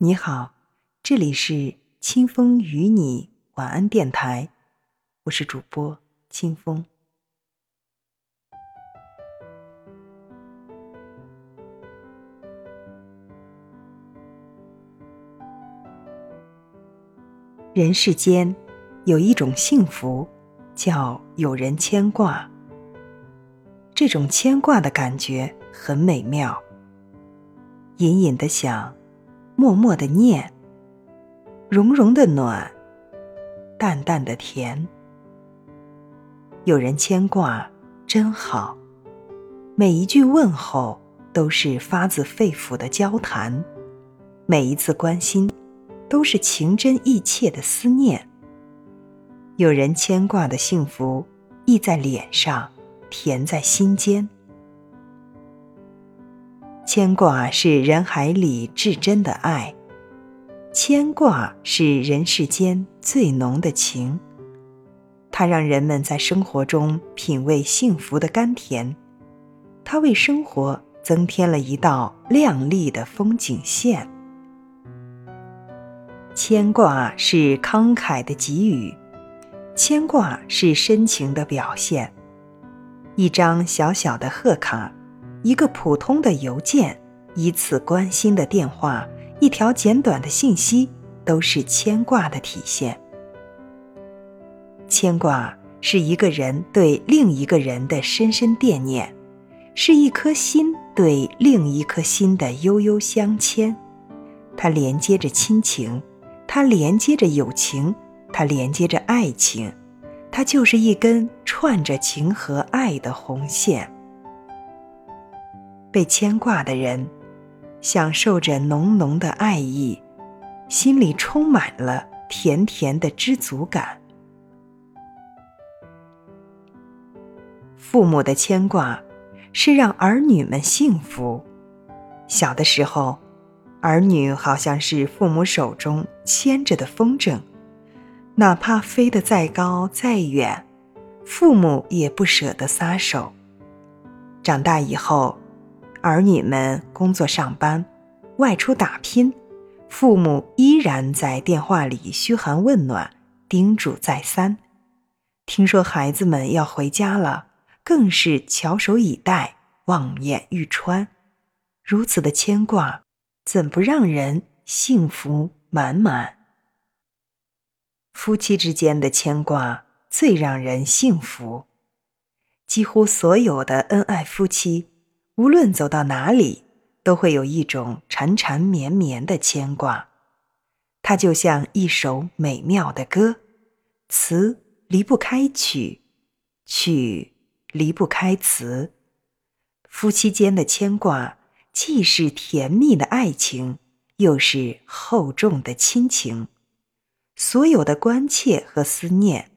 你好，这里是清风与你晚安电台，我是主播清风。人世间有一种幸福，叫有人牵挂。这种牵挂的感觉很美妙，隐隐的想，默默的念，融融的暖，淡淡的甜。有人牵挂真好，每一句问候都是发自肺腑的交谈，每一次关心。都是情真意切的思念。有人牵挂的幸福，溢在脸上，甜在心间。牵挂是人海里至真的爱，牵挂是人世间最浓的情。它让人们在生活中品味幸福的甘甜，它为生活增添了一道亮丽的风景线。牵挂是慷慨的给予，牵挂是深情的表现。一张小小的贺卡，一个普通的邮件，一次关心的电话，一条简短的信息，都是牵挂的体现。牵挂是一个人对另一个人的深深惦念，是一颗心对另一颗心的悠悠相牵，它连接着亲情。它连接着友情，它连接着爱情，它就是一根串着情和爱的红线。被牵挂的人，享受着浓浓的爱意，心里充满了甜甜的知足感。父母的牵挂，是让儿女们幸福。小的时候。儿女好像是父母手中牵着的风筝，哪怕飞得再高再远，父母也不舍得撒手。长大以后，儿女们工作上班，外出打拼，父母依然在电话里嘘寒问暖，叮嘱再三。听说孩子们要回家了，更是翘首以待，望眼欲穿。如此的牵挂。怎不让人幸福满满？夫妻之间的牵挂最让人幸福。几乎所有的恩爱夫妻，无论走到哪里，都会有一种缠缠绵绵的牵挂。它就像一首美妙的歌，词离不开曲，曲离不开词。夫妻间的牵挂。既是甜蜜的爱情，又是厚重的亲情。所有的关切和思念，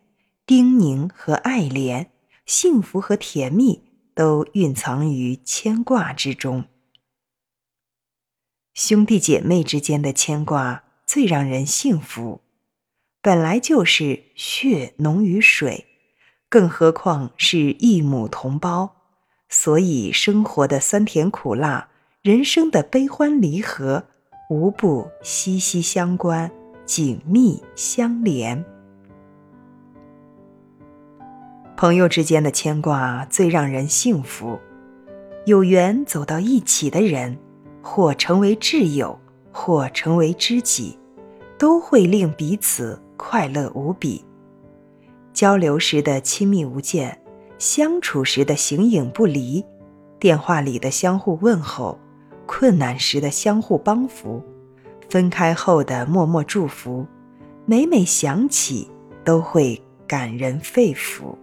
叮咛和爱怜，幸福和甜蜜，都蕴藏于牵挂之中。兄弟姐妹之间的牵挂最让人幸福，本来就是血浓于水，更何况是一母同胞，所以生活的酸甜苦辣。人生的悲欢离合，无不息息相关、紧密相连。朋友之间的牵挂最让人幸福，有缘走到一起的人，或成为挚友，或成为知己，都会令彼此快乐无比。交流时的亲密无间，相处时的形影不离，电话里的相互问候。困难时的相互帮扶，分开后的默默祝福，每每想起都会感人肺腑。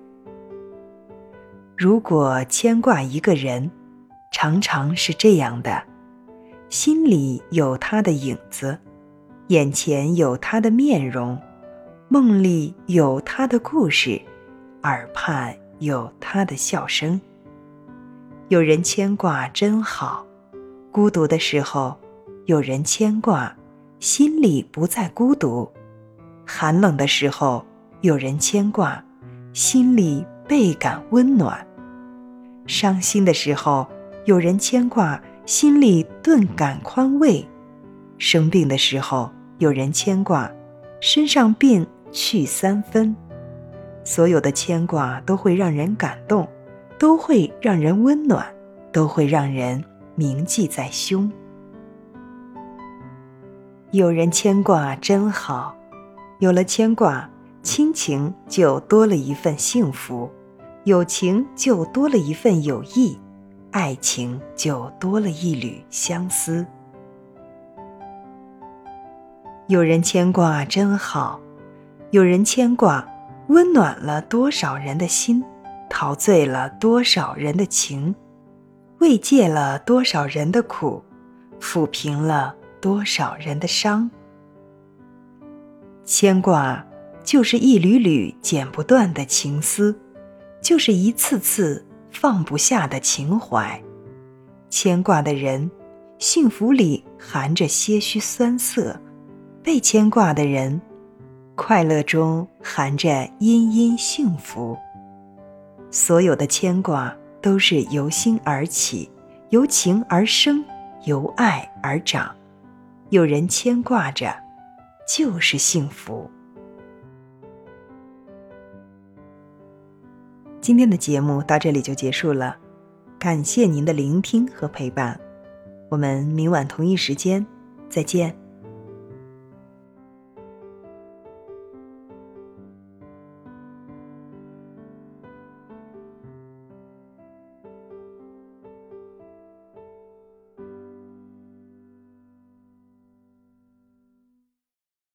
如果牵挂一个人，常常是这样的：心里有他的影子，眼前有他的面容，梦里有他的故事，耳畔有他的笑声。有人牵挂真好。孤独的时候，有人牵挂，心里不再孤独；寒冷的时候，有人牵挂，心里倍感温暖；伤心的时候，有人牵挂，心里顿感宽慰；生病的时候有人牵挂，身上病去三分。所有的牵挂都会让人感动，都会让人温暖，都会让人铭记在胸。有人牵挂真好，有了牵挂，亲情就多了一份幸福，友情就多了一份友谊，爱情就多了一缕相思。有人牵挂真好，有人牵挂。温暖了多少人的心，陶醉了多少人的情，慰藉了多少人的苦，抚平了多少人的伤。牵挂就是一缕缕剪不断的情丝，就是一次次放不下的情怀。牵挂的人，幸福里含着些许酸涩；被牵挂的人。快乐中含着殷殷幸福。所有的牵挂都是由心而起，由情而生，由爱而长。有人牵挂着，就是幸福。今天的节目到这里就结束了，感谢您的聆听和陪伴。我们明晚同一时间再见。